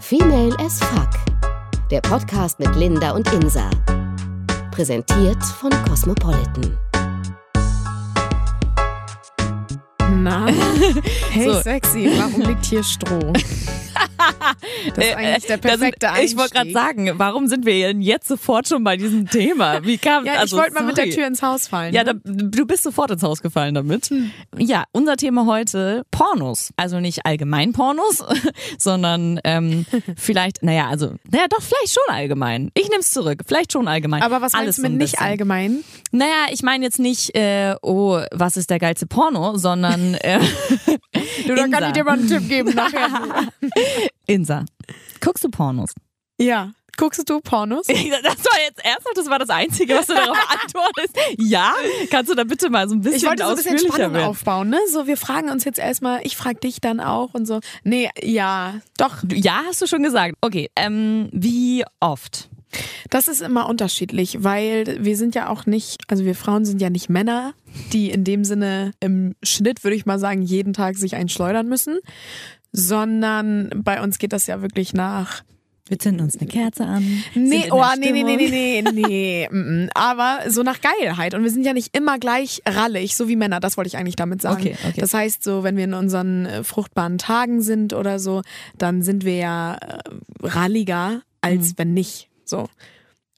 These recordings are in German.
Female as Fuck. Der Podcast mit Linda und Insa. Präsentiert von Cosmopolitan. Na, hey So. sexy, warum liegt hier Stroh? Das ist eigentlich der da sind- perfekte Einstieg. Ich wollte gerade sagen, warum sind wir denn jetzt sofort schon bei diesem Thema? Wie kam Ja, also, ich wollte mal mit der. Tür ins Haus fallen. Ja, ne? da, du bist sofort ins Haus gefallen damit. Hm. Ja, unser Thema heute Pornos. Also nicht allgemein Pornos, sondern ähm, vielleicht, naja, also, naja, doch, vielleicht schon allgemein. Ich nehme es zurück. Vielleicht schon allgemein. Aber was Alles meinst du mit nicht allgemein? Naja, ich meine jetzt nicht, äh, oh, was ist der geilste Porno, sondern äh, Du, da kann ich dir mal einen Tipp geben nachher. Insa. Guckst du Pornos? ja. Guckst du Pornos? Das war jetzt ernsthaft, das war das Einzige, was du darauf antwortest. Ja? Kannst du da bitte mal so ein bisschen Ich wollte so ein bisschen Spannung werden? aufbauen, ne? So, wir fragen uns jetzt erstmal, ich frag dich dann auch und so. Nee, ja, doch. Ja, hast du schon gesagt. Okay, ähm, wie oft? Das ist immer unterschiedlich, weil wir sind ja auch nicht, also wir Frauen sind ja nicht Männer, die in dem Sinne im Schnitt, würde ich mal sagen, jeden Tag sich einschleudern müssen, sondern bei uns geht das ja wirklich nach Wir zünden uns eine Kerze an. Nee, oh, nee, nee, nee, nee, nee, nee. Aber so nach Geilheit. Und wir sind ja nicht immer gleich rallig, so wie Männer. Das wollte ich eigentlich damit sagen. Okay, okay. Das heißt, so, wenn wir in unseren äh, fruchtbaren Tagen sind oder so, dann sind wir ja äh, ralliger, als wenn nicht. So.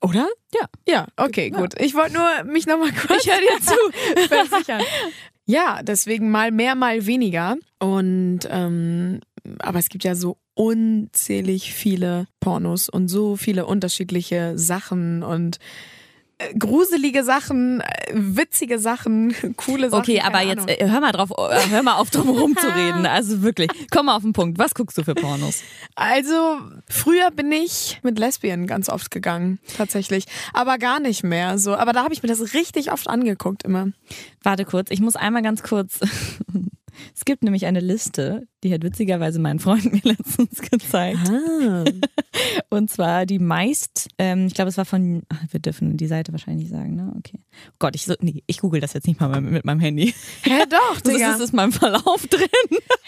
Oder? Mhm. Ja. Ja, okay, gut. Ich wollte nur mich nochmal kurz. Ich höre dir zu. versichern. Ja, deswegen mal mehr, mal weniger. Und ähm, aber es gibt ja so unzählig viele Pornos und so viele unterschiedliche Sachen und gruselige Sachen, witzige Sachen, coole Sachen. Okay, aber jetzt Ahnung. äh, hör mal drauf, äh, hör mal auf drum herum zu reden. Also wirklich, komm mal auf den Punkt. Was guckst du für Pornos? Also, früher bin ich mit Lesbien ganz oft gegangen, tatsächlich. Aber gar nicht mehr so. Aber da habe ich mir das richtig oft angeguckt immer. Warte kurz, ich muss einmal ganz kurz. Es gibt nämlich eine Liste, die hat witzigerweise mein Freund mir letztens gezeigt. Ah. Und zwar die meist, ähm, ich glaube, es war von, ach, wir dürfen die Seite wahrscheinlich sagen, ne? Okay. Oh Gott, ich so, nee, ich google das jetzt nicht mal mit meinem Handy. Hä, doch, Das Digga. ist es meinem Verlauf drin.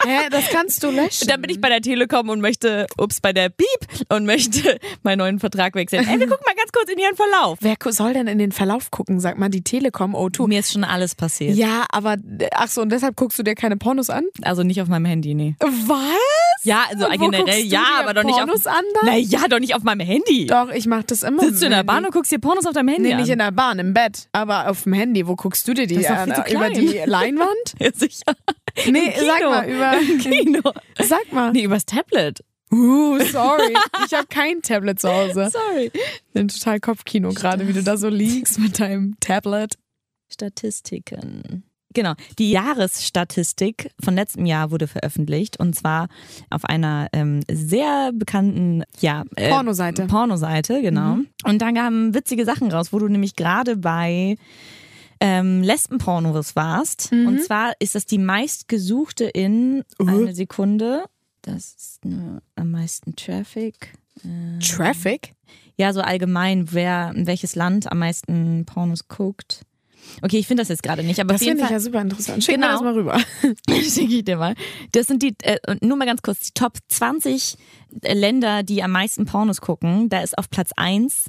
Hä, das kannst du löschen. Dann bin ich bei der Telekom und möchte, ups, bei der Beep und möchte meinen neuen Vertrag wechseln. Ey, wir gucken mal ganz kurz in ihren Verlauf. Wer soll denn in den Verlauf gucken? Sag mal, die Telekom O2. Mir ist schon alles passiert. Ja, aber ach so, und deshalb guckst du dir keine Pornos an? Also nicht auf meinem Handy, nee. Was? Ja, also Wo generell ja, dir aber doch nicht Pornos auf. an dann? Naja, doch nicht auf meinem Handy. Doch, ich mach das immer. Sitzt du in der Bahn Handy. und guckst dir Pornos auf deinem Handy Nee, an? nicht in der Bahn, im Bett. Aber auf dem Handy, wo guckst du dir die Das ist doch an? viel zu Über die Leinwand? Ja, sicher. Nee, Im sag Kino. mal, über. Im Kino. Sag mal. Nee, übers Tablet. Uh, sorry. Ich habe kein Tablet zu Hause. Sorry. Bin total Kopfkino gerade, wie du da so liegst mit deinem Tablet. Statistiken. Genau, die Jahresstatistik von letztem Jahr wurde veröffentlicht und zwar auf einer ähm, sehr bekannten ja, äh, Pornoseite. Pornoseite, genau. Und da kamen witzige Sachen raus, wo du nämlich gerade bei ähm, Lesbenpornos warst. Und zwar ist das die meistgesuchte in eine Sekunde. Das ist nur am meisten Traffic. Traffic? Ja, so allgemein, wer in welches Land am meisten Pornos guckt. Okay, ich finde das jetzt gerade nicht, aber Das auf jeden finde ich ja super interessant. Schick mir Genau. das mal rüber. schicke ich dir mal. Das sind die, äh, nur mal ganz kurz, die Top 20 Länder, die am meisten Pornos gucken. Da ist auf Platz 1.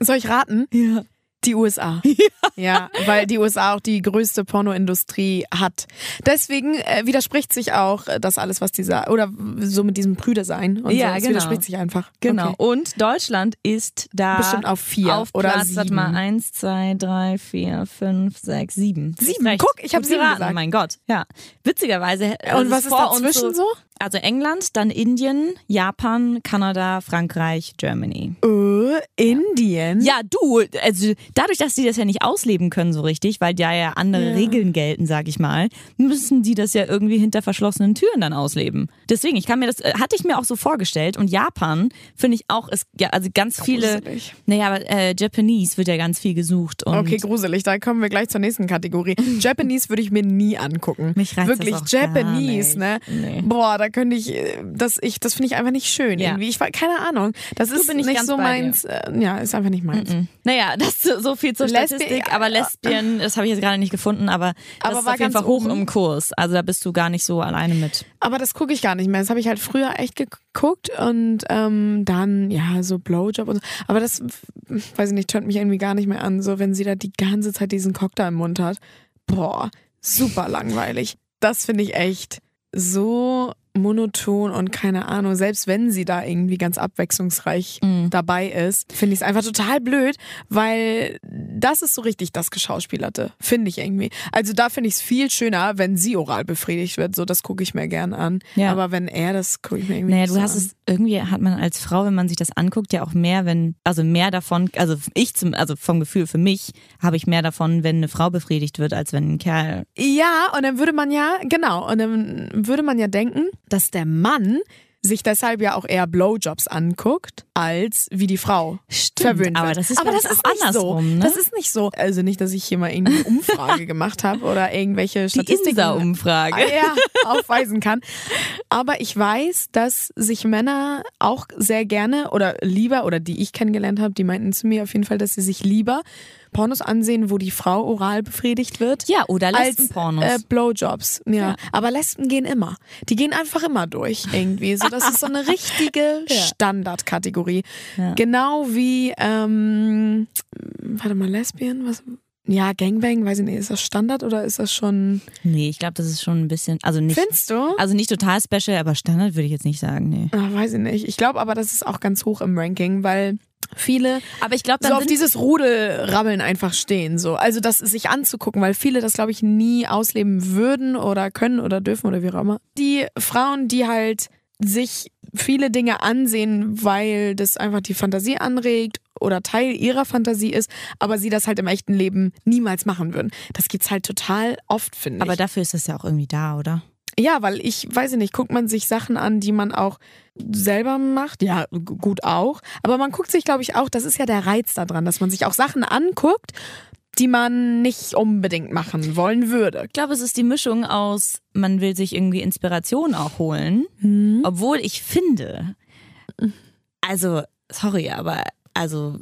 Soll ich raten? Ja. Die USA. Ja. weil die USA auch die größte Pornoindustrie hat. Deswegen äh, widerspricht sich auch äh, das alles, was dieser, oder so mit diesem Brüder sein. Und Ja, so. Es genau. widerspricht sich einfach. Genau. Okay. Und Deutschland ist da Bestimmt auf vier auf oder Platz, sieben. warte mal, eins, zwei, drei, vier, fünf, sechs, sieben. Sieben. recht. Guck, ich hab Gut sieben geraten, gesagt. Mein Gott, ja. Witzigerweise. äh, Und es was ist dazwischen so? Also England, dann Indien, Japan, Kanada, Frankreich, Germany. Äh, Indien? Ja, du, also dadurch, dass die das ja nicht ausleben können so richtig, weil da ja andere Ja. Regeln gelten, sag ich mal, müssen die das ja irgendwie hinter verschlossenen Türen dann ausleben. Deswegen, ich kann mir das, äh, hatte ich mir auch so vorgestellt und Japan finde ich auch, ist ja, also ganz viele, Gruselig. naja, aber äh, Japanese wird ja ganz viel gesucht Okay, gruselig. Da kommen wir gleich zur nächsten Kategorie. Japanese würde ich mir nie angucken. Mich reizt das Wirklich gar Japanese, ne? Nee. Boah, da könnte ich, äh, das ich, das finde ich einfach nicht schön Ja. irgendwie. Ich war keine Ahnung. Das ist bin ich nicht so meins. Äh, ja, ist einfach nicht meins. Mhm. Naja, das so viel zur Lesbi- Statistik, aber Lesbien, das habe ich jetzt gerade nicht gefunden, aber das Aber ist war auf jeden Fall hoch oben. im Kurs. Also da bist du gar nicht so alleine mit. Aber das gucke ich gar nicht mehr. Das habe ich halt früher echt geguckt und ähm, dann, ja, so Blowjob und so. Aber das, weiß ich nicht, tönt mich irgendwie gar nicht mehr an, so wenn sie da die ganze Zeit diesen Cocktail im Mund hat. Boah, super langweilig. Das finde ich echt so monoton und keine Ahnung, selbst wenn sie da irgendwie ganz abwechslungsreich Mhm. dabei ist, finde ich es einfach total blöd, weil das ist so richtig das Geschauspielerte, finde ich irgendwie. Also da finde ich es viel schöner, wenn sie oral befriedigt wird, so das gucke ich mir gern an. Ja. Aber wenn er, das gucke ich mir irgendwie Naja, du so hast an. es, irgendwie hat man als Frau, wenn man sich das anguckt, ja auch mehr, wenn, also mehr davon, also ich zum, also vom Gefühl für mich habe ich mehr davon, wenn eine Frau befriedigt wird, als wenn ein Kerl. Ja, und dann würde man ja, genau, und dann würde man ja denken, dass der Mann sich deshalb ja auch eher Blowjobs anguckt, als wie die Frau verwöhnt aber wird. das ist, aber das ist auch nicht so. andersrum, ne? Das ist nicht so. Also nicht, dass ich hier mal irgendwie eine Umfrage gemacht habe oder irgendwelche die Statistiken Insa-Umfrage. ja, aufweisen kann. Aber ich weiß, dass sich Männer auch sehr gerne oder lieber, oder die ich kennengelernt habe, die meinten zu mir auf jeden Fall, dass sie sich lieber Pornos ansehen, wo die Frau oral befriedigt wird. Ja, oder als Lesbenpornos. äh, Blowjobs. Ja. Ja. Aber Lesben gehen immer. Die gehen einfach immer durch irgendwie. So, das ist so eine richtige Standardkategorie. Ja. Genau wie, ähm, warte mal, Lesbien? Was? Ja, Gangbang, weiß ich nicht, ist das Standard oder ist das schon. nee, ich glaube, das ist schon ein bisschen, also nicht, Findest du? also nicht total special, aber Standard würde ich jetzt nicht sagen, nee. Ah, weiß ich nicht. Ich glaube aber, das ist auch ganz hoch im Ranking, weil viele Aber ich glaube, so auf dieses Rudelrabbeln einfach stehen. So. Also das sich anzugucken, weil viele das, glaube ich, nie ausleben würden oder können oder dürfen oder wie auch immer. Die Frauen, die halt sich viele Dinge ansehen, weil das einfach die Fantasie anregt oder Teil ihrer Fantasie ist, aber sie das halt im echten Leben niemals machen würden. Das gibt's halt total oft, finde ich. aber dafür ist das ja auch irgendwie da, oder? Ja, weil ich weiß nicht, guckt man sich Sachen an, die man auch selber macht. Ja, gut auch. Aber man guckt sich, glaube ich, auch, das ist ja der Reiz daran, dass man sich auch Sachen anguckt, die man nicht unbedingt machen wollen würde. Ich glaube, es ist die Mischung aus, man will sich irgendwie Inspiration auch holen, obwohl ich finde, also, sorry, aber also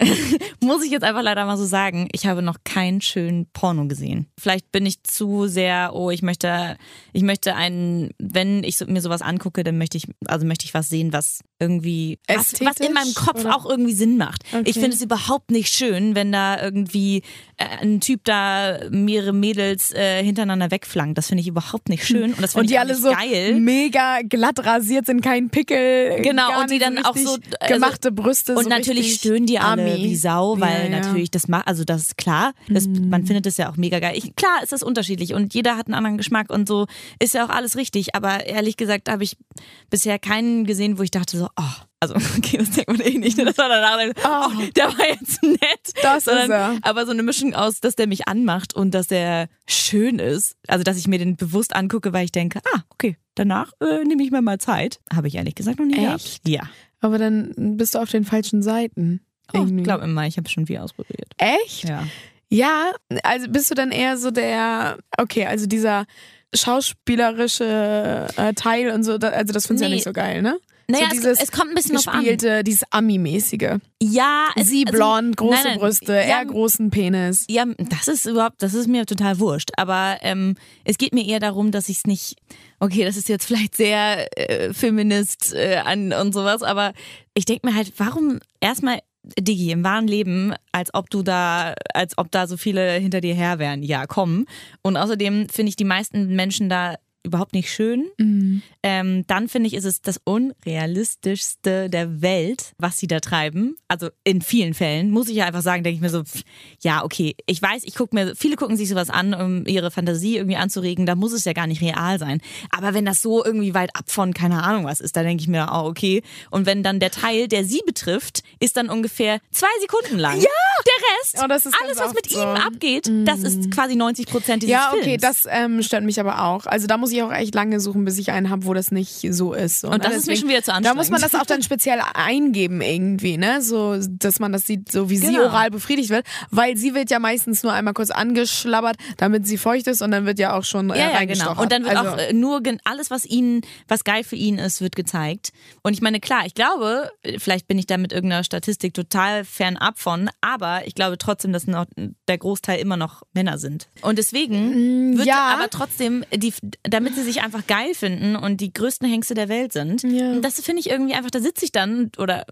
muss ich jetzt einfach leider mal so sagen, ich habe noch keinen schönen Porno gesehen. Vielleicht bin ich zu sehr, oh, ich möchte, ich möchte einen, wenn ich mir sowas angucke, dann möchte ich, also möchte ich was sehen, was irgendwie, was, was in meinem Kopf oder? auch irgendwie Sinn macht. Okay. Ich finde es überhaupt nicht schön, wenn da irgendwie äh, ein Typ da mehrere Mädels äh, hintereinander wegflankt. Das finde ich überhaupt nicht schön und das finde Und ich die alle so geil. mega glatt rasiert sind, kein Pickel. Genau, und die dann auch so, also- gemachte Brüste. Und so natürlich stöhnen die alle Ami. wie Sau, weil Ja, ja. natürlich das macht, also das ist klar, das, man findet es ja auch mega geil. Ich, klar ist das unterschiedlich und jeder hat einen anderen Geschmack und so ist ja auch alles richtig, aber ehrlich gesagt habe ich bisher keinen gesehen, wo ich dachte so, oh, also okay, das denkt man eh nicht, ne? das war danach, oh, der war jetzt nett. Das ist Sondern, er. Aber so eine Mischung aus, dass der mich anmacht und dass der schön ist, also dass ich mir den bewusst angucke, weil ich denke, ah, okay, danach äh, nehme ich mir mal Zeit. Habe ich ehrlich gesagt noch nie gehabt. Echt? Ja. Aber dann bist du auf den falschen Seiten. Oh, ich glaube immer, ich habe schon viel ausprobiert. Echt? Ja. Ja, also bist du dann eher so der, okay, also dieser schauspielerische äh, Teil und so, da, also das findest du ja Nee. nicht so geil, ne? Naja, so es- dieses es kommt ein bisschen drauf an. gespielte, dieses Ami-mäßige. Ja, es, Sie also- blond, große nein, nein, Brüste, ja, er großen Penis. Ja, das ist überhaupt, das ist mir total wurscht. Aber ähm, es geht mir eher darum, dass ich es nicht. Okay, das ist jetzt vielleicht sehr äh, Feminist äh, an und sowas, aber ich denke mir halt, warum erstmal Digi im wahren Leben, als ob du da, als ob da so viele hinter dir her wären. Ja, komm. Und außerdem finde ich die meisten Menschen da überhaupt nicht schön. Ähm, dann finde ich, ist es das unrealistischste der Welt, was sie da treiben. Also in vielen Fällen, muss ich ja einfach sagen, denke ich mir so, pff, ja, okay, ich weiß, ich gucke mir, viele gucken sich sowas an, um ihre Fantasie irgendwie anzuregen, da muss es ja gar nicht real sein. Aber wenn das so irgendwie weit ab von, keine Ahnung was ist, da denke ich mir, oh, okay. Und wenn dann der Teil, der sie betrifft, ist dann ungefähr zwei Sekunden lang. Ja! Der Rest, Oh, alles, was mit so. ihm abgeht, das ist quasi 90 Prozent dieses Ja, okay, Films. das ähm, stört mich aber auch. Also da muss ich ich auch echt lange suchen, bis ich einen habe, wo das nicht so ist. Und, das ist mir schon wieder zu anstrengend. Da muss man das auch dann speziell eingeben irgendwie, ne? So, dass man das sieht, so wie genau. sie oral befriedigt wird. Weil sie wird ja meistens nur einmal kurz angeschlabbert, damit sie feucht ist und dann wird ja auch schon äh, ja, ja, genau. Und dann wird also, auch äh, nur alles, was ihnen, was geil für ihn ist, wird gezeigt. Und ich meine, klar, ich glaube, vielleicht bin ich da mit irgendeiner Statistik total fernab von, aber ich glaube trotzdem, dass noch der Großteil immer noch Männer sind. Und deswegen mm, wird ja. aber trotzdem, die, damit sie sich einfach geil finden und die größten Hengste der Welt sind. Ja. das finde ich irgendwie einfach, da sitze ich dann oder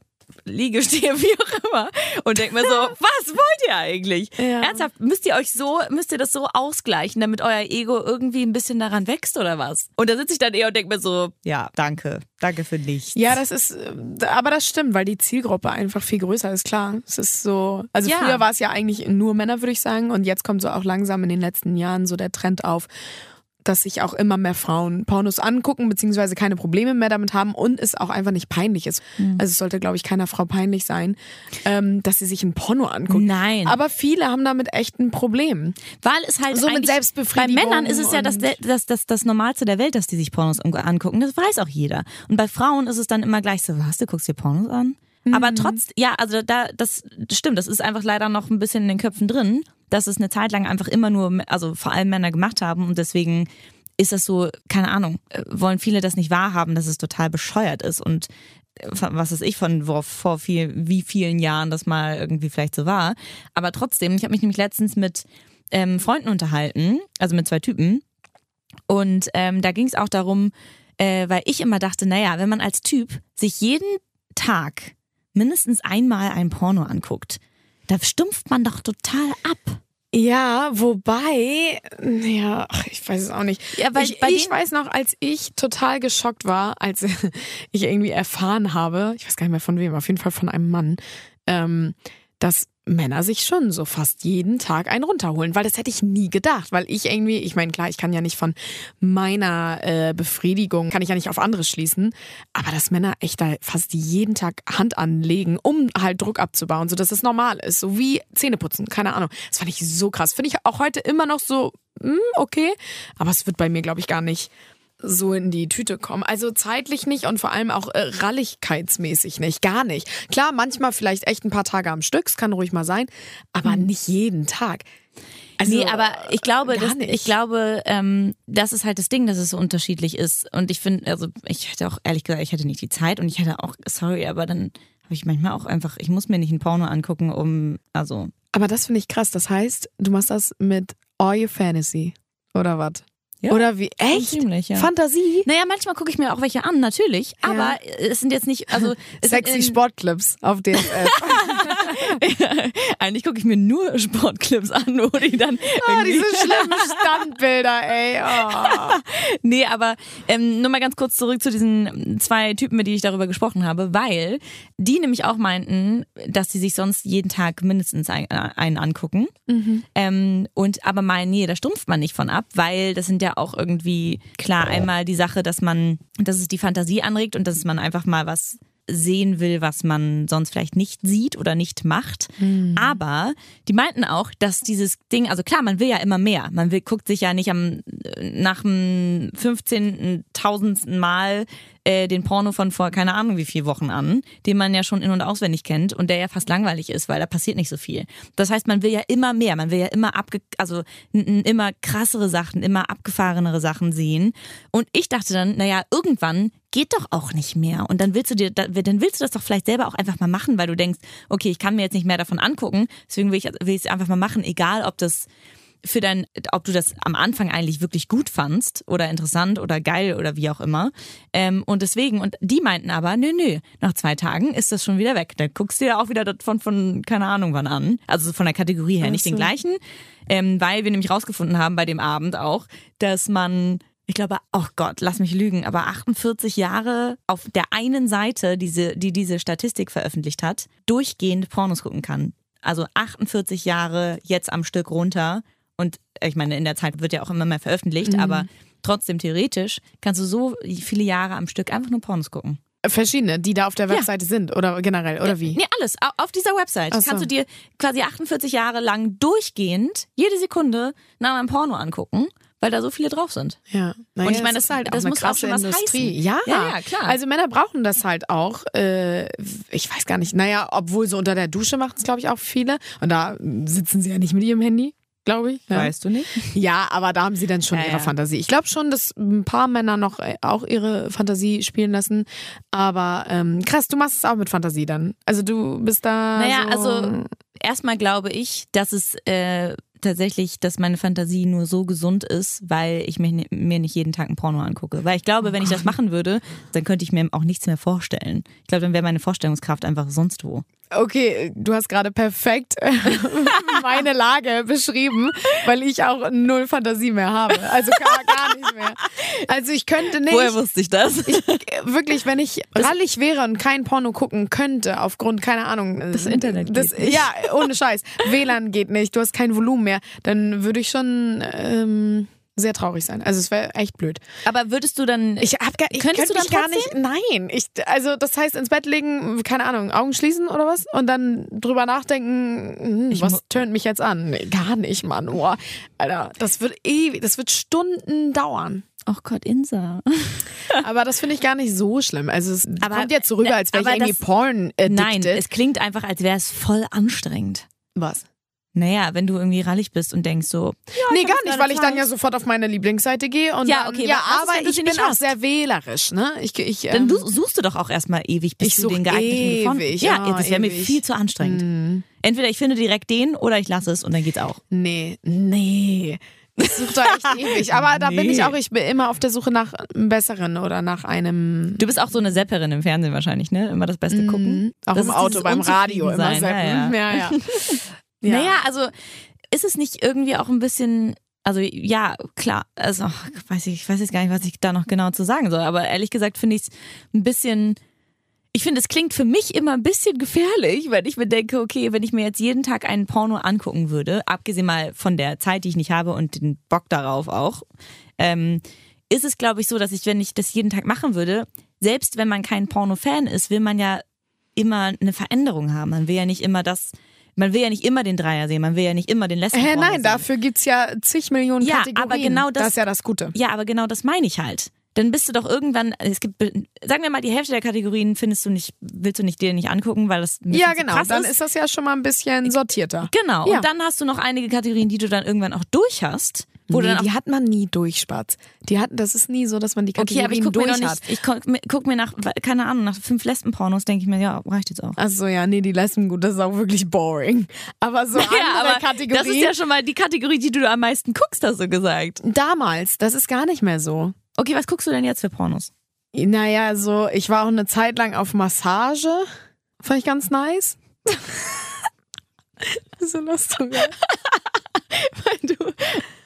liege, stehe, wie auch immer und denke mir so, was wollt ihr eigentlich? Ja. Ernsthaft, müsst ihr euch so, müsst ihr das so ausgleichen, damit euer Ego irgendwie ein bisschen daran wächst oder was? Und da sitze ich dann eher und denke mir so, ja, danke, danke für nichts. Ja, das ist, äh, aber das stimmt, weil die Zielgruppe einfach viel größer ist, klar. Es ist so, also ja. früher war es ja eigentlich nur Männer, würde ich sagen, und jetzt kommt so auch langsam in den letzten Jahren so der Trend auf, dass sich auch immer mehr Frauen Pornos angucken, beziehungsweise keine Probleme mehr damit haben und es auch einfach nicht peinlich ist. Mhm. Also es sollte, glaube ich, keiner Frau peinlich sein, ähm, dass sie sich ein Porno anguckt. Nein. Aber viele haben damit echt ein Problem. Weil es halt so mit Selbstbefriedigung. Bei Männern ist es ja das, das, das, das Normalste der Welt, dass die sich Pornos angucken. Das weiß auch jeder. Und bei Frauen ist es dann immer gleich so, was, du guckst dir Pornos an? Mhm. Aber trotz, ja, also da, das stimmt, das ist einfach leider noch ein bisschen in den Köpfen drin dass es eine Zeit lang einfach immer nur, also vor allem Männer gemacht haben und deswegen ist das so, keine Ahnung, äh, wollen viele das nicht wahrhaben, dass es total bescheuert ist und äh, was weiß ich von vor, vor viel, wie vielen Jahren das mal irgendwie vielleicht so war. Aber trotzdem, ich habe mich nämlich letztens mit ähm, Freunden unterhalten, also mit zwei Typen. Und ähm, da ging es auch darum, äh, weil ich immer dachte, naja, wenn man als Typ sich jeden Tag mindestens einmal ein Porno anguckt, da stumpft man doch total ab. Ja, wobei, ja, ich weiß es auch nicht. Ja, weil ich, ich weiß noch, als ich total geschockt war, als ich irgendwie erfahren habe, ich weiß gar nicht mehr von wem, auf jeden Fall von einem Mann, ähm, dass Männer sich schon so fast jeden Tag einen runterholen, weil das hätte ich nie gedacht, weil ich irgendwie, ich meine, klar, ich kann ja nicht von meiner äh, Befriedigung, kann ich ja nicht auf andere schließen, aber dass Männer echt da fast jeden Tag Hand anlegen, um halt Druck abzubauen, so dass es normal ist, so wie Zähneputzen, keine Ahnung. Das fand ich so krass. Finde ich auch heute immer noch so, mh, hm, okay, aber es wird bei mir, glaube ich, gar nicht so in die Tüte kommen. Also zeitlich nicht und vor allem auch äh, ralligkeitsmäßig nicht. Gar nicht. Klar, manchmal vielleicht echt ein paar Tage am Stück, es kann ruhig mal sein, aber mhm. nicht jeden Tag. Also, nee, aber ich glaube, das, ich glaube, ähm, das ist halt das Ding, dass es so unterschiedlich ist. Und ich finde, also ich hätte auch ehrlich gesagt, ich hätte nicht die Zeit und ich hätte auch, sorry, aber dann habe ich manchmal auch einfach, ich muss mir nicht ein Porno angucken, um, also. Aber das finde ich krass. Das heißt, du machst das mit All Your Fantasy oder was? Ja, Oder wie? Echt? Ziemlich, ja. Fantasie? Naja, manchmal gucke ich mir auch welche an, natürlich. Ja. Aber es sind jetzt nicht, also. Sexy Sportclips auf DSF. Eigentlich gucke ich mir nur Sportclips an, wo die dann. Oh, diese schlimmen Standbilder, ey. Oh. nee, aber ähm, nur mal ganz kurz zurück zu diesen zwei Typen, mit denen ich darüber gesprochen habe, weil die nämlich auch meinten, dass sie sich sonst jeden Tag mindestens einen, einen angucken. Mhm. Ähm, und aber meinen, nee, da stumpft man nicht von ab, weil das sind ja auch irgendwie klar einmal die Sache, dass man, dass es die Fantasie anregt und dass man einfach mal was sehen will, was man sonst vielleicht nicht sieht oder nicht macht. Mhm. Aber die meinten auch, dass dieses Ding, also klar, man will ja immer mehr. Man will, guckt sich ja nicht am, nach dem 15.000. Mal äh, den Porno von vor keine Ahnung wie vier Wochen an, den man ja schon in- und auswendig kennt und der ja fast langweilig ist, weil da passiert nicht so viel. Das heißt, man will ja immer mehr, man will ja immer abge also immer krassere Sachen, immer abgefahrenere Sachen sehen. Und ich dachte dann, naja, irgendwann geht doch auch nicht mehr. Und dann willst du dir, dann willst du das doch vielleicht selber auch einfach mal machen, weil du denkst, okay, ich kann mir jetzt nicht mehr davon angucken, deswegen will ich, will ich es einfach mal machen, egal ob das für dein, ob du das am Anfang eigentlich wirklich gut fandst oder interessant oder geil oder wie auch immer. Ähm, und deswegen, und die meinten aber, nö, nö, nach zwei Tagen ist das schon wieder weg. Dann guckst du dir auch wieder von, von keine Ahnung wann an. Also von der Kategorie her, nicht den gleichen. Ähm, weil wir nämlich rausgefunden haben bei dem Abend auch, dass man ich glaube, oh Gott, lass mich lügen, aber 48 Jahre auf der einen Seite, diese, die diese Statistik veröffentlicht hat, durchgehend Pornos gucken kann. Also 48 Jahre jetzt am Stück runter und ich meine, in der Zeit wird ja auch immer mehr veröffentlicht, mhm. aber trotzdem theoretisch kannst du so viele Jahre am Stück einfach nur Pornos gucken. Verschiedene, die da auf der Webseite ja. sind oder generell, oder wie? Nee, alles. Auf dieser Website so. kannst du dir quasi 48 Jahre lang durchgehend jede Sekunde nach einem Porno angucken weil da so viele drauf sind. Ja, naja, Und ich meine, das- ist halt das auch muss auch krasse schon was Industrie. Ja. Ja, ja, klar. Also Männer brauchen das halt auch. Äh, ich weiß gar nicht. Naja, obwohl so unter der Dusche machen es, glaube ich, auch viele. Und da sitzen sie ja nicht mit ihrem Handy, glaube ich. Ja. Weißt du nicht? Ja, aber da haben sie dann schon Ja, ihre. Fantasie. Ich glaube schon, dass ein paar Männer noch äh, auch ihre Fantasie spielen lassen. Aber ähm, krass, du machst es auch mit Fantasie dann. Also du bist da. Naja, so also erstmal glaube ich, dass es äh, tatsächlich, dass meine Fantasie nur so gesund ist, weil ich ni- mir nicht jeden Tag ein Porno angucke. Weil ich glaube, wenn ich das machen würde, dann könnte ich mir auch nichts mehr vorstellen. Ich glaube, dann wäre meine Vorstellungskraft einfach sonst wo. Okay, du hast gerade perfekt meine Lage beschrieben, weil ich auch null Fantasie mehr habe. Also gar, gar nicht mehr. Also ich könnte nicht. wusste ich das? Ich, wirklich, wenn ich rallig wäre und kein Porno gucken könnte, aufgrund, keine Ahnung. Das Internet das, geht nicht. Ja, ohne Scheiß. WLAN geht nicht, du hast kein Volumen mehr, dann würde ich schon ähm, sehr traurig sein. Also es wäre echt blöd. Aber würdest du dann. Ich hab gar, ich Könntest könnte du dann gar nicht. Nein, ich also das heißt ins Bett legen, keine Ahnung, Augen schließen oder was und dann drüber nachdenken, hm, was tönt mich jetzt an? Nee, gar nicht, Mann. Oh, Alter, das wird ewig, das wird Stunden dauern. Oh Gott, Insa. Aber das finde ich gar nicht so schlimm. Also es Aber- kommt jetzt so rüber, als wäre ich irgendwie porn addicted. Nein, es klingt einfach, als wäre es voll anstrengend. was? Naja, wenn du irgendwie rallig bist und denkst so, nee, hab gar nicht, weil ich dann ja sofort auf meine Lieblingsseite gehe und Ja, dann, okay, ja, was ist, aber du ich bin auch hast? sehr wählerisch, ne? Ich ich dann ähm, du, suchst du doch auch erstmal ewig, bis du den geeigneten gefunden ewig, Ja, ja, das wäre mir viel zu anstrengend. hm, Entweder ich finde direkt den oder ich lasse es und dann geht's auch. nee, nee. Ich suche da echt ewig. Aber da bin Nee. ich auch, ich bin immer auf der Suche nach einem besseren oder nach einem. Du bist auch so eine Sepperin im Fernsehen wahrscheinlich, ne? Immer das Beste gucken. Mhm. Auch Das im ist Auto, beim Radio immer zappen. ja, ja. ja, ja. ja. Naja, also ist es nicht irgendwie auch ein bisschen, also ja, klar, also weiß ich, ich weiß jetzt gar nicht, was ich da noch genau zu sagen soll, aber ehrlich gesagt finde ich es ein bisschen, ich finde, es klingt für mich immer ein bisschen gefährlich, wenn ich mir denke, okay, wenn ich mir jetzt jeden Tag einen Porno angucken würde, abgesehen mal von der Zeit, die ich nicht habe und den Bock darauf auch, ähm, ist es, glaube ich, so, dass ich, wenn ich das jeden Tag machen würde, selbst wenn man kein Porno-Fan ist, will man ja immer eine Veränderung haben. Man will ja nicht immer das, man will ja nicht immer den Dreier sehen, man will ja nicht immer den Lesben Hä, nein, sehen. dafür gibt's ja zig Millionen Ja, Kategorien. aber genau das- das ist ja das Gute. Ja, aber genau das meine ich halt. Dann bist du doch irgendwann, es gibt, sagen wir mal, die Hälfte der Kategorien findest du nicht, willst du nicht dir nicht angucken, weil das ein Ja, genau. krass Dann ist. ist das ja schon mal ein bisschen sortierter. Genau. Ja. Und dann hast du noch einige Kategorien, die du dann irgendwann auch durch hast. Nee, die hat man nie durch, Spatz. Die hatten, das ist nie so, dass man die Okay, Kategorien aber ich gucke mir durch noch hat. nicht, ich guck, mir- guck mir nach, keine Ahnung, nach fünf Lesben-Pornos denke ich mir, ja, reicht jetzt auch. Achso, ja, nee, die leisten gut, das ist auch wirklich boring. Aber so andere Ja, aber Kategorien. das ist ja schon mal die Kategorie, die du am meisten guckst, hast du gesagt. damals, das ist gar nicht mehr so. Okay, was guckst du denn jetzt für Pornos? Naja, so, ich war auch eine Zeit lang auf Massage. Fand ich ganz nice. so lustig. ja. Du,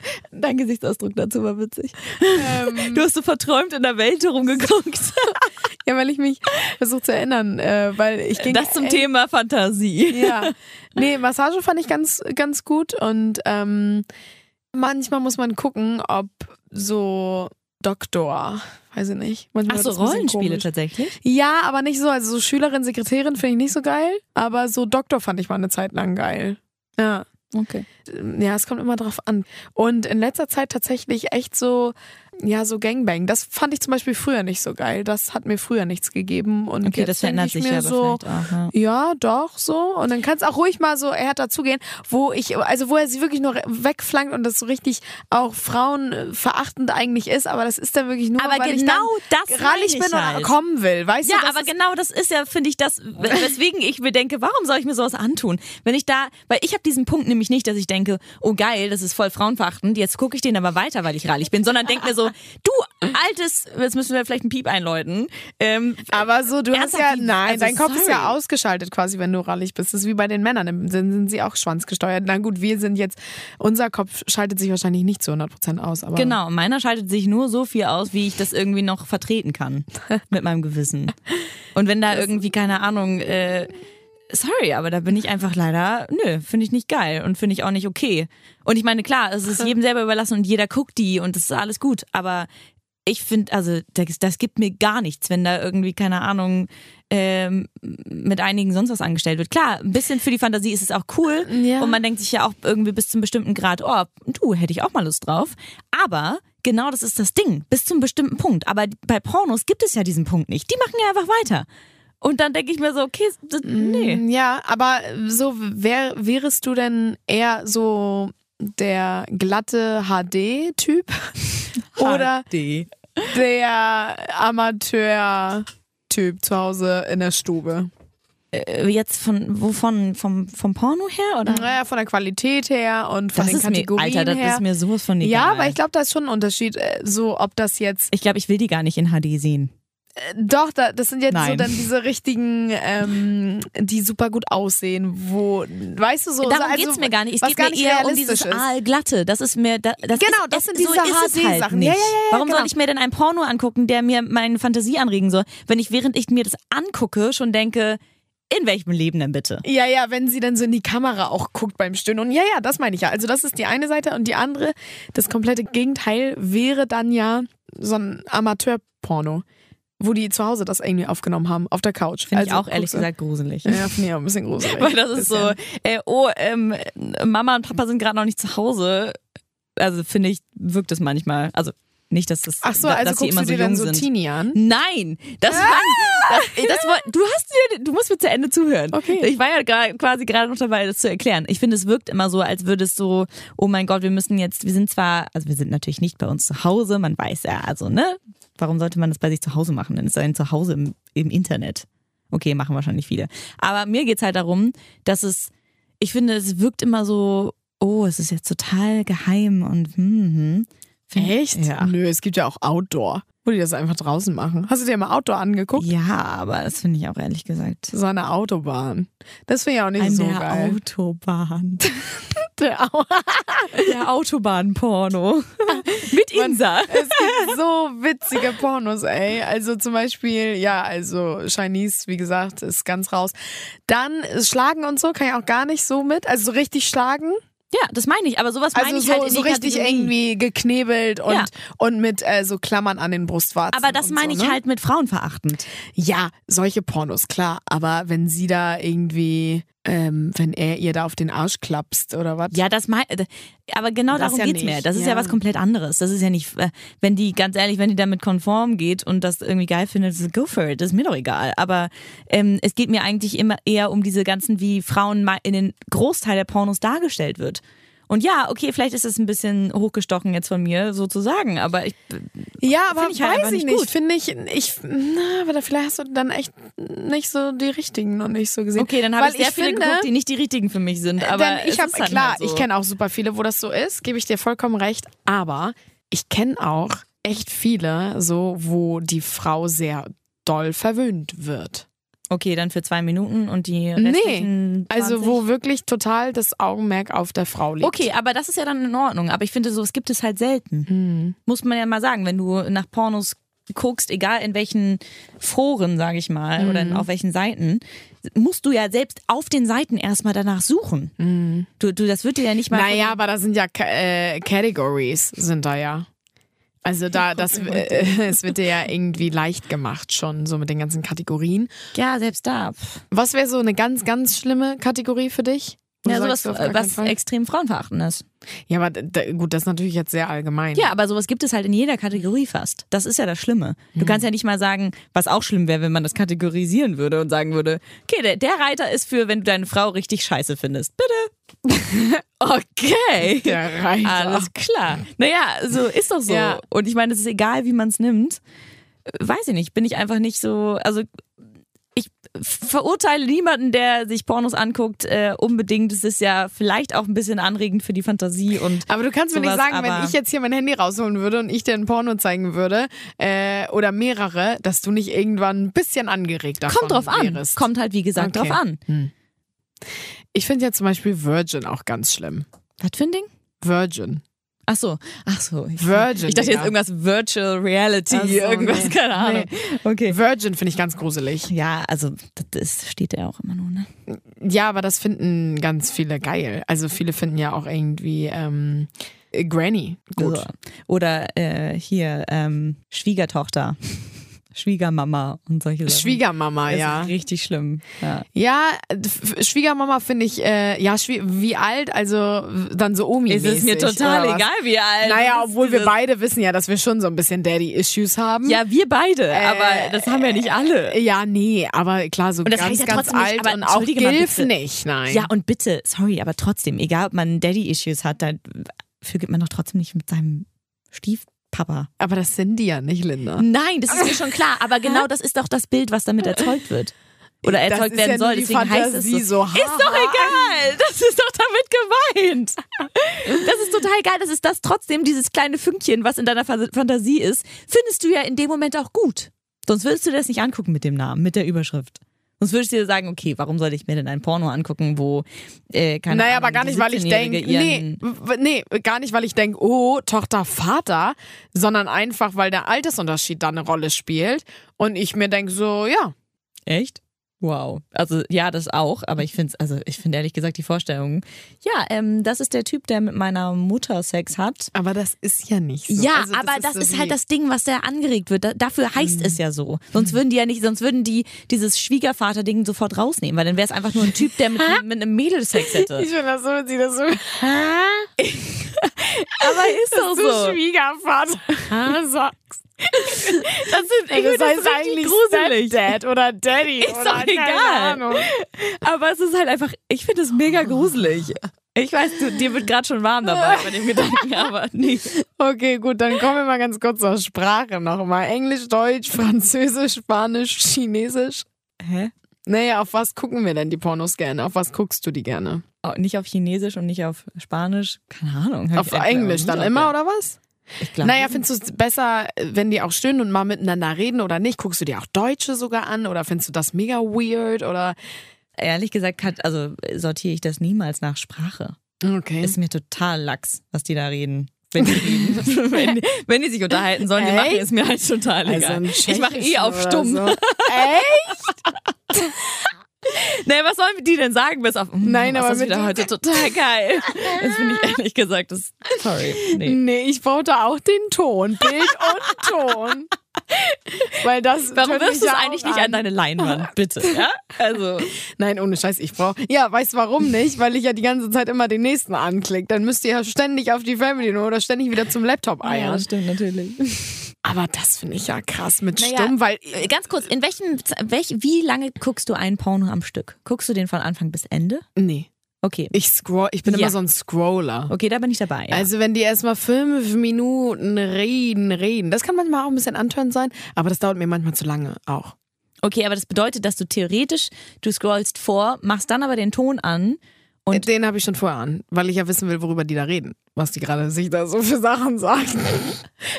dein Gesichtsausdruck dazu war witzig. ähm, Du hast so verträumt in der Welt herumgeguckt. ja, weil ich mich versuche zu erinnern, äh, weil ich ging. Das zum ey, Thema Fantasie. Ja. Nee, Massage fand ich ganz, ganz gut und ähm, manchmal muss man gucken, ob so Doktor, weiß ich nicht. Manchmal Ach so, Rollenspiele tatsächlich? Ja, aber nicht so. Also so Schülerin, Sekretärin finde ich nicht so geil. Aber so Doktor fand ich mal eine Zeit lang geil. Ja. Okay. Ja, es kommt immer drauf an. Und in letzter Zeit tatsächlich echt so, ja, so Gangbang. Das fand ich zum Beispiel früher nicht so geil. Das hat mir früher nichts gegeben. Und Okay, jetzt das verändert ich sich mir ja so, auch. Ja. ja, doch, so. Und dann kann es auch ruhig mal so härter zugehen, wo ich, also wo er sie wirklich nur wegflankt und das so richtig auch frauenverachtend eigentlich ist, aber das ist dann wirklich nur, Aber weil genau ich dann das rallig ich bin halt. und kommen will, weißt Ja, du? aber genau das ist ja, finde ich, das, weswegen ich mir denke, warum soll ich mir sowas antun? Wenn ich da, weil ich habe diesen Punkt nämlich nicht, dass ich denke, oh geil, das ist voll frauenverachtend, jetzt gucke ich den aber weiter, weil ich rallig bin, sondern denke mir so, du altes, jetzt müssen wir vielleicht einen Piep einläuten. Ähm, Aber so, du hast ja, nein, also dein Kopf ist ja sorry. ausgeschaltet quasi, wenn du rallig bist. Das ist wie bei den Männern, dann sind, sind sie auch schwanzgesteuert. Na gut, wir sind jetzt, unser Kopf schaltet sich wahrscheinlich nicht zu 100% aus. Aber Genau, meiner schaltet sich nur so viel aus, wie ich das irgendwie noch vertreten kann mit meinem Gewissen. Und wenn da irgendwie, keine Ahnung, äh, sorry, aber da bin ich einfach leider, nö, finde ich nicht geil und finde ich auch nicht okay. Und ich meine, klar, es ist jedem selber überlassen und jeder guckt die und das ist alles gut, aber ich finde, also das, das gibt mir gar nichts, wenn da irgendwie, keine Ahnung, ähm, mit einigen sonst was angestellt wird. Klar, ein bisschen für die Fantasie ist es auch cool Ja. und man denkt sich ja auch irgendwie bis zum bestimmten Grad, oh, du, hätte ich auch mal Lust drauf. Aber genau das ist das Ding, bis zum bestimmten Punkt. Aber bei Pornos gibt es ja diesen Punkt nicht. Die machen ja einfach weiter. Und dann denke ich mir so, okay, nee. Mm, Ja, aber so wär, wärest du denn eher so der glatte HD-Typ oder HD. der Amateur-Typ zu Hause in der Stube? Äh, Jetzt von, wovon? Vom, vom Porno her? Oder? Naja, von der Qualität her und von Das den ist mir, Kategorien Alter, das her. ist mir sowas von egal. ja, aber ich glaube, da ist schon ein Unterschied, äh, so ob das jetzt Ich glaube, ich will die gar nicht in HD sehen. Doch, da, das sind jetzt so Nein. dann diese richtigen, ähm, die super gut aussehen, wo, weißt du so, Darum also, geht's mir gar nicht. Es geht gar mir nicht eher um realistisch dieses ist. Aalglatte. Das ist mir, da- das Genau, ist, das sind so diese halt HD-Sachen. nicht. Ja, ja, ja, ja, Warum genau. soll ich mir denn ein Porno angucken, der mir meine Fantasie anregen soll, wenn ich während ich mir das angucke schon denke, in welchem Leben denn bitte? Ja, ja, wenn sie dann so in die Kamera auch guckt beim Stöhnen. Und ja, ja, das meine ich ja. Also das ist die eine Seite und die andere, das komplette Gegenteil wäre dann ja so ein Amateur-Porno, wo die zu Hause das irgendwie aufgenommen haben, auf der Couch. Finde ich Also, auch ehrlich gesagt gruselig. Ja, finde ich auch ein bisschen gruselig. Weil das ist so, Bisschen. äh, oh, ähm, Mama und Papa sind gerade noch nicht zu Hause. Also finde ich, wirkt es manchmal. Also nicht, dass das, Ach so, also dass guckst immer du so dir dann jung so sind. Teenie an? Nein, das war, das, das war, du hast mir, du musst mir zu Ende zuhören. Okay. Ich war ja gra- quasi gerade noch dabei, das zu erklären. Ich finde, es wirkt immer so, als würde es so, oh mein Gott, wir müssen jetzt, wir sind zwar, also wir sind natürlich nicht bei uns zu Hause, man weiß ja, also, ne? Warum sollte man das bei sich zu Hause machen? Denn es ist ein Zuhause im, im Internet. Okay, machen wahrscheinlich viele. Aber mir geht's halt darum, dass es, ich finde, es wirkt immer so, oh, es ist jetzt total geheim und hm, hm. Echt? Ja. Nö, es gibt ja auch Outdoor, wo die das einfach draußen machen. Hast du dir mal Outdoor angeguckt? Ja, aber das finde ich auch ehrlich gesagt. So eine Autobahn. Das finde ich auch nicht An so der geil. Autobahn. Der Au Der Autobahnporno. Mit Insa. es gibt so witzige Pornos, ey. Also zum Beispiel, ja, also Chinese, wie gesagt, ist ganz raus. Dann Schlagen und so kann ich auch gar nicht so mit. Also so richtig schlagen. Ja, das meine ich. Aber sowas meine Also ich so, halt in so richtig Kategorie. irgendwie geknebelt und, Ja. und mit äh, so Klammern an den Brustwarzen. Aber das meine so, ich ne? halt mit frauenverachtend. Ja, solche Pornos, klar. Aber wenn sie da irgendwie, ähm, wenn er ihr da auf den Arsch klapst oder was? Ja, das mein, aber genau Das darum ja geht's mir. nicht, Das ist ja. ja. was komplett anderes. Das ist ja nicht, äh, wenn die, ganz ehrlich, wenn die damit konform geht und das irgendwie geil findet, go for it. Das ist mir doch egal. Aber ähm, es geht mir eigentlich immer eher um diese ganzen, wie Frauen in den Großteil der Pornos dargestellt wird. Und ja, okay, vielleicht ist es ein bisschen hochgestochen jetzt von mir sozusagen, aber ich, Ja, aber ich halt weiß ich nicht nicht. Finde ich, ich, na, aber da vielleicht hast du dann echt nicht so die richtigen noch nicht so gesehen. okay, dann habe ich sehr viele finde, geguckt, die nicht die richtigen für mich sind. Aber denn ich habe halt klar, halt so. ich kenne auch super viele, wo das so ist, gebe ich dir vollkommen recht. Aber ich kenne auch echt viele, so wo die Frau sehr doll verwöhnt wird. Okay, dann für zwei Minuten und die Nee, restlichen 20? Also wo wirklich total das Augenmerk auf der Frau liegt. Okay, aber das ist ja dann in Ordnung. Aber ich finde, sowas gibt es halt selten. Hm. Muss man ja mal sagen, wenn du nach Pornos guckst, egal in welchen Foren, sage ich mal, Mhm. oder in, auf welchen Seiten, musst du ja selbst auf den Seiten erstmal danach suchen. Du, du, das wird dir ja nicht mal. Mhm. Naja, aber da sind ja äh, Categories, sind da ja. Also da, das, äh, es wird dir ja irgendwie leicht gemacht schon, so mit den ganzen Kategorien. ja, selbst da. Was wäre so eine ganz, ganz schlimme Kategorie für dich? Ja, sowas, was extrem frauenverachtend ist. Ja, aber da, gut, das ist natürlich jetzt sehr allgemein. Ja, aber sowas gibt es halt in jeder Kategorie fast. Das ist ja das Schlimme. Du kannst ja nicht mal sagen, was auch schlimm wäre, wenn man das kategorisieren würde und sagen würde, okay, der, der Reiter ist für, wenn du deine Frau richtig scheiße findest. Bitte. okay. Der Reiter. Alles klar. Naja, so ist doch so. Ja. Und ich meine, es ist egal, wie man es nimmt. Weiß ich nicht, bin ich einfach nicht so. Also ich verurteile niemanden, der sich Pornos anguckt, äh, unbedingt. Es ist ja vielleicht auch ein bisschen anregend für die Fantasie und. Aber du kannst mir nicht sowas, sagen, wenn ich jetzt hier mein Handy rausholen würde und ich dir ein Porno zeigen würde, äh, oder mehrere, dass du nicht irgendwann ein bisschen angeregt davon Kommt drauf an. wärest. Kommt halt, wie gesagt, Okay. drauf an. Ich finde ja zum Beispiel Virgin auch ganz schlimm. Was für ein Ding? Virgin. Ach so, ach so. Ich, Virgin, Ich dachte jetzt irgendwas Virtual Reality, so, irgendwas, nee. keine Ahnung. Okay. Virgin finde ich ganz gruselig. Ja, also das ist, steht ja auch immer nur, ne? Ja, aber das finden ganz viele geil. Also viele finden ja auch irgendwie ähm, äh, Granny. Gut. Oder äh, hier ähm, Schwiegertochter. Schwiegermama und solche Sachen. Schwiegermama, Das ja. ist richtig schlimm. Ja. Ja, Schwiegermama finde ich, äh, ja, wie alt? Also dann so omi Es ist mir total egal, wie alt. Naja, obwohl wir beide wissen ja, dass wir schon so ein bisschen Daddy-Issues haben. Ja, wir beide, aber das haben ja nicht alle. Ja, nee, aber klar, so Und das ganz, heißt ja ganz trotzdem nicht, alt aber und auch Gilf bitte. nicht, nein. Ja, und bitte, sorry, aber trotzdem, egal ob man Daddy-Issues hat, dafür gibt man doch trotzdem nicht mit seinem Stiefpapa. aber das sind die ja nicht, Linda. Nein, das ist mir schon klar, aber genau das ist doch das Bild, was damit erzeugt wird. Oder Das erzeugt ist werden ja soll, deswegen heißt es Fantasie so. so, Ist doch egal, das ist doch damit gemeint. Das ist total geil, das ist das trotzdem, dieses kleine Fünkchen, was in deiner Fa- Fantasie ist, findest du ja in dem Moment auch gut. Sonst würdest du das nicht angucken mit dem Namen, mit der Überschrift. Sonst würdest du dir sagen, okay, warum soll ich mir denn ein Porno angucken, wo äh, keine Naja, Ahnung, aber gar nicht, weil ich 17-Jährige denke, nee, nee, gar nicht, weil ich denke, oh, Tochter, Vater, sondern einfach, weil der Altersunterschied da eine Rolle spielt und ich mir denke so, ja, Echt? Wow. Also ja, das auch, aber ich finde also ich finde ehrlich gesagt die Vorstellung. Ja, ähm, das ist der Typ, der mit meiner Mutter Sex hat. aber das ist ja nicht so. Ja, Also, aber das so ist halt das Ding, was da angeregt wird. Da, dafür heißt es ja so. Sonst würden die ja nicht, sonst würden die dieses Schwiegervater-Ding sofort rausnehmen, weil dann wäre es einfach nur ein Typ, der mit, mit einem Mädel Sex hätte. Ich finde das so, wenn sie das so. Aber ist doch so. Schwiegervater sagst. Das, sind, das find das heißt richtig eigentlich gruselig. Stepdad oder Daddy. Ist oder doch keine egal. Ahnung. Aber es ist halt einfach, ich finde es mega gruselig. Ich weiß, du, dir wird gerade schon warm dabei bei dem Gedanken, aber nee. Okay, gut, dann kommen wir mal ganz kurz zur Sprache nochmal. Englisch, Deutsch, Französisch, Spanisch, Chinesisch. Hä? Naja, auf was gucken wir denn die Pornos gerne? Auf was guckst du die gerne? Oh, nicht auf Chinesisch und nicht auf Spanisch. Keine Ahnung. Auf Englisch dann immer, der- oder was? Ich glaube. Naja, findest du es besser, wenn die auch stöhnen und mal miteinander reden oder nicht? Guckst du dir auch Deutsche sogar an oder findest du das mega weird oder? ehrlich gesagt, hat, also sortiere ich das niemals nach Sprache. Okay. Ist mir total lax, was die da reden. Wenn die, reden. wenn, wenn die sich unterhalten sollen, die machen, ist mir halt total Also egal. ein ich mache eh auf stumm. So. Echt? Nee, was sollen die denn sagen bis auf hm, Nein, aber ist das mit wieder heute total geil. Das finde ich ehrlich gesagt, das sorry. Nee. Nee, ich brauchte auch den Ton. Bild und Ton. Weil das. Warum wirfst du es ja eigentlich auch nicht an deine Leinwand, bitte? Ja? Also, Nein, ohne Scheiß, ich brauche. Ja, weißt du warum nicht? Weil ich ja die ganze Zeit immer den nächsten anklicke. Dann müsst ihr ja ständig auf die Fernbedienung oder ständig wieder zum Laptop eiern. stimmt natürlich. Aber das finde ich ja krass mit Naja, Stumm, weil. Äh, Ganz kurz, in welchem, welch, wie lange guckst du einen Porno am Stück? Guckst du den von Anfang bis Ende? Nee. Okay. Ich scroll, ich bin Ja. immer so ein Scroller. Okay, da bin ich dabei. Ja. Also wenn die erstmal fünf Minuten reden, reden, das kann manchmal auch ein bisschen antörend sein, aber das dauert mir manchmal zu lange auch. Okay, aber das bedeutet, dass du theoretisch, du scrollst vor, machst dann aber den Ton an. Und- den habe ich schon vorher an, weil ich ja wissen will, worüber die da reden, was die gerade sich da so für Sachen sagen.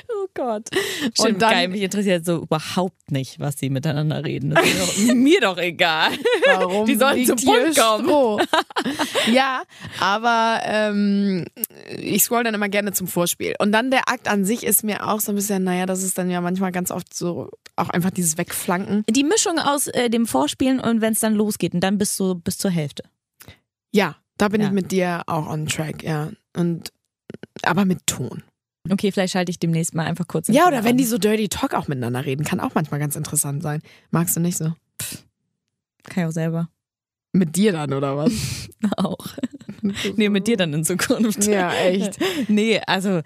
Oh Gott. Und Stimmt, dann- geil, mich interessiert so überhaupt nicht, was sie miteinander reden. Das ist doch, mir doch egal. Warum Die sollen zum Punkt kommen. Ja, aber ähm, ich scroll dann immer gerne zum Vorspiel. Und dann der Akt an sich ist mir auch so ein bisschen, naja, das ist dann ja manchmal ganz oft so, auch einfach dieses Wegflanken. Die Mischung aus äh, dem Vorspielen und wenn es dann losgeht und dann bis, so, bis zur Hälfte. Ja, da bin Ja. ich mit dir auch on track, ja. Und aber mit Ton. Okay, vielleicht schalte ich demnächst mal einfach kurz. Ja, oder wenn an. die so Dirty Talk auch miteinander reden, kann auch manchmal ganz interessant sein. Magst du nicht so? Kann ich auch selber. Mit dir dann, oder was? Auch. Nee, mit dir dann in Zukunft. Ja, echt. nee, also,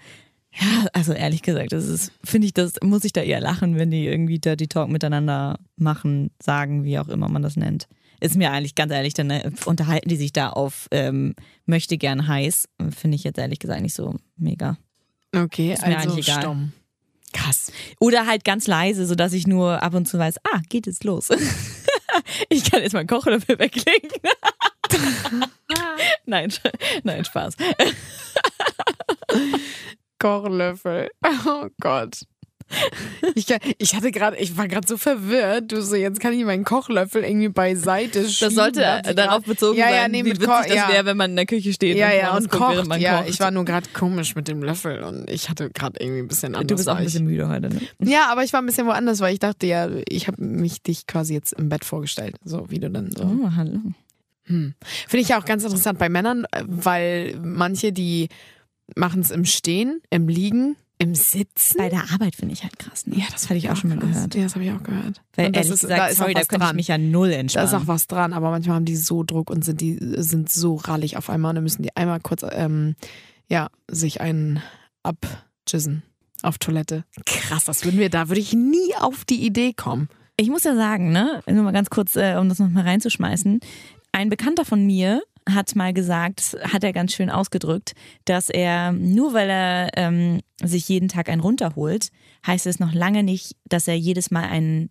ja, also ehrlich gesagt, das ist, finde ich, das muss ich da eher lachen, wenn die irgendwie Dirty Talk miteinander machen, sagen, wie auch immer man das nennt. Ist mir eigentlich ganz ehrlich, dann äh, unterhalten die sich da auf ähm, möchte gern heiß. Finde ich jetzt ehrlich gesagt nicht so mega. Okay, Ist mir also eigentlich egal. stumm. Krass. Oder halt ganz leise, sodass ich nur ab und zu weiß, ah, geht jetzt los. ich kann jetzt meinen Kochlöffel weglegen. nein, nein, Spaß. Kochlöffel. Oh Gott. Ich, ich hatte gerade, ich war gerade so verwirrt. Du so, jetzt kann ich meinen Kochlöffel irgendwie beiseite schieben. Das sollte darauf grad. bezogen ja, sein, ja, nee, wie witzig das ja. wäre, wenn man in der Küche steht Ja, ja, Pornos und guckt, kocht. man Ja, kocht. ich war nur gerade komisch mit dem Löffel und ich hatte gerade irgendwie ein bisschen anders. du bist auch ein bisschen müde heute, ne? Ja, aber ich war ein bisschen woanders, weil ich dachte ja, ich habe mich dich quasi jetzt im Bett vorgestellt, so wie du dann so. Oh, hallo. Hm. Finde ich ja auch ganz interessant bei Männern, äh, weil manche, die machen es im Stehen, im Liegen, im Sitzen. Bei der Arbeit finde ich halt krass. Ne? ja, das hatte ich auch schon mal gehört. Ja, das habe ich auch gehört. Weil Und das ehrlich ist, gesagt, da ist sorry, da könnte ich mich ja null Da entspannen. ist auch was dran, aber manchmal haben die so Druck und sind die sind so rallig auf einmal und dann müssen die einmal kurz ähm, ja sich einen abjissen auf Toilette. Krass, das würden wir, da würde ich nie auf die Idee kommen. Ich muss ja sagen, ne, nur mal ganz kurz, äh, um das nochmal reinzuschmeißen. Ein Bekannter von mir hat mal gesagt, hat er ganz schön ausgedrückt, dass er, nur weil er ähm, sich jeden Tag einen runterholt, heißt es noch lange nicht, dass er jedes Mal einen,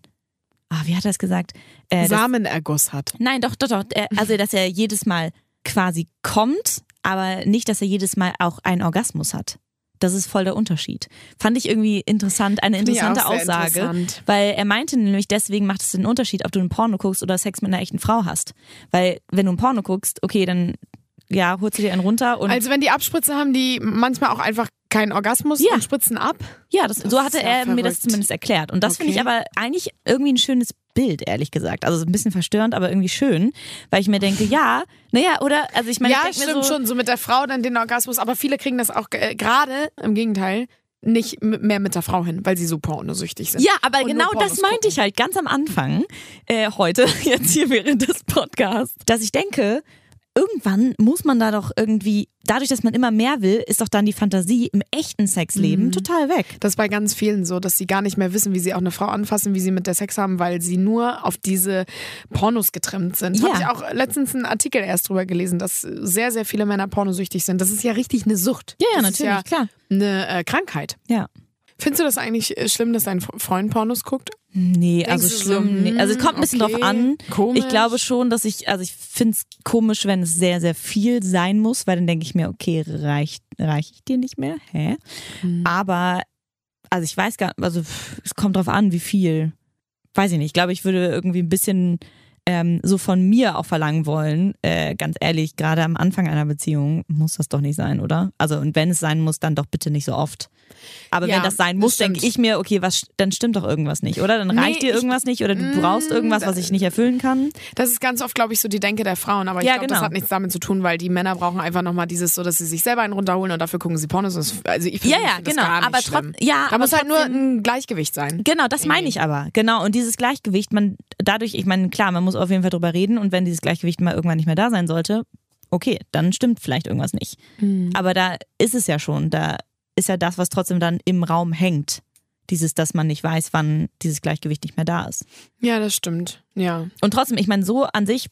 ah, wie hat er es gesagt? Äh, Samenerguss hat. nein, doch, doch, doch. Also, dass er jedes Mal quasi kommt, aber nicht, dass er jedes Mal auch einen Orgasmus hat. Das ist voll der Unterschied. Fand ich irgendwie interessant, eine interessante Aussage. interessant. Weil er meinte nämlich, deswegen macht es den Unterschied, ob du ein Porno guckst oder Sex mit einer echten Frau hast. Weil wenn du ein Porno guckst, okay, dann ja, holst du dir einen runter und Also wenn die Abspritze haben, die manchmal auch einfach keinen Orgasmus Ja. und spritzen ab. ja, das, so hatte er mir das verrückt. zumindest erklärt. Und das finde ich Okay. aber eigentlich irgendwie ein schönes Bild, ehrlich gesagt. Also ein bisschen verstörend, aber irgendwie schön, weil ich mir denke, ja, naja, oder, also ich meine, ja, ich stimmt so, schon, so mit der Frau dann den Orgasmus, aber viele kriegen das auch äh, gerade im Gegenteil nicht mehr mit der Frau hin, weil sie so pornosüchtig sind. Ja, aber Und genau das meinte gucken. ich halt ganz am Anfang, äh, heute, jetzt hier während des Podcasts, dass ich denke, irgendwann muss man da doch irgendwie, dadurch, dass man immer mehr will, ist doch dann die Fantasie im echten Sexleben Mhm. total weg. Das ist bei ganz vielen so, dass sie gar nicht mehr wissen, wie sie auch eine Frau anfassen, wie sie mit der Sex haben, weil sie nur auf diese Pornos getrimmt sind. Ja. Habe ich auch letztens einen Artikel erst drüber gelesen, dass sehr, sehr viele Männer pornosüchtig sind. Das ist ja richtig eine Sucht. Ja, ja, natürlich, ja klar. eine äh, Krankheit. Ja. Findest du das eigentlich äh, schlimm, dass dein Freund Pornos guckt? Nee, Denkst also du so, schlimm. nee. Also es kommt ein bisschen hm, drauf an. Komisch. Ich glaube schon, dass ich, also ich finde es komisch, wenn es sehr, sehr viel sein muss, weil dann denke ich mir, okay, reicht, reicht ich dir nicht mehr? Hä? Hm. Aber, also ich weiß gar also pff, es kommt drauf an, wie viel. Weiß ich nicht. Ich glaube, ich würde irgendwie ein bisschen ähm, so von mir auch verlangen wollen. Äh, ganz ehrlich, gerade am Anfang einer Beziehung muss das doch nicht sein, oder? Also, und wenn es sein muss, dann doch bitte nicht so oft. Aber Ja, wenn das sein das muss, denke ich mir, okay, was, dann stimmt doch irgendwas nicht, oder? Dann Nee, reicht dir ich- irgendwas nicht oder du Mm, brauchst irgendwas, was ich nicht erfüllen kann. Das ist ganz oft, glaube ich, so die Denke der Frauen. Aber ich Ja, glaube, das genau. hat nichts damit zu tun, weil die Männer brauchen einfach nochmal dieses, so dass sie sich selber einen runterholen und dafür gucken sie Pornos. Das- Also ich Ja, ja, finde das genau. gar nicht Aber trotz- schlimm. ja, da aber muss halt nur ein Gleichgewicht sein. Genau, das meine ich aber. Genau. Und dieses Gleichgewicht, man dadurch, ich meine, klar, man muss auf jeden Fall drüber reden und wenn dieses Gleichgewicht mal irgendwann nicht mehr da sein sollte, okay, dann stimmt vielleicht irgendwas nicht. Hm. Aber da ist es ja schon. Da ist ja das, was trotzdem dann im Raum hängt. Dieses, dass man nicht weiß, wann dieses Gleichgewicht nicht mehr da ist. Ja, das stimmt. Ja, Und trotzdem, ich meine, so an sich,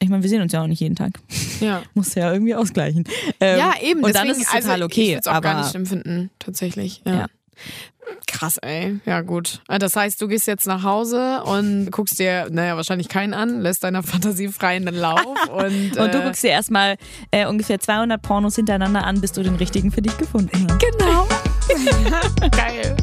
ich meine, wir sehen uns ja auch nicht jeden Tag. ja. Muss ja irgendwie ausgleichen. Ähm, ja, eben. Und dann deswegen, ist es total also, okay. Ich würde es auch aber gar nicht schlimm finden, tatsächlich. Ja. Ja. Krass, ey. Ja, gut. Das heißt, du gehst jetzt nach Hause und guckst dir, naja, wahrscheinlich keinen an, lässt deiner Fantasie freien Lauf und, und du äh, guckst dir erstmal äh, ungefähr 200 Pornos hintereinander an, bis du den richtigen für dich gefunden hast. Genau. Geil.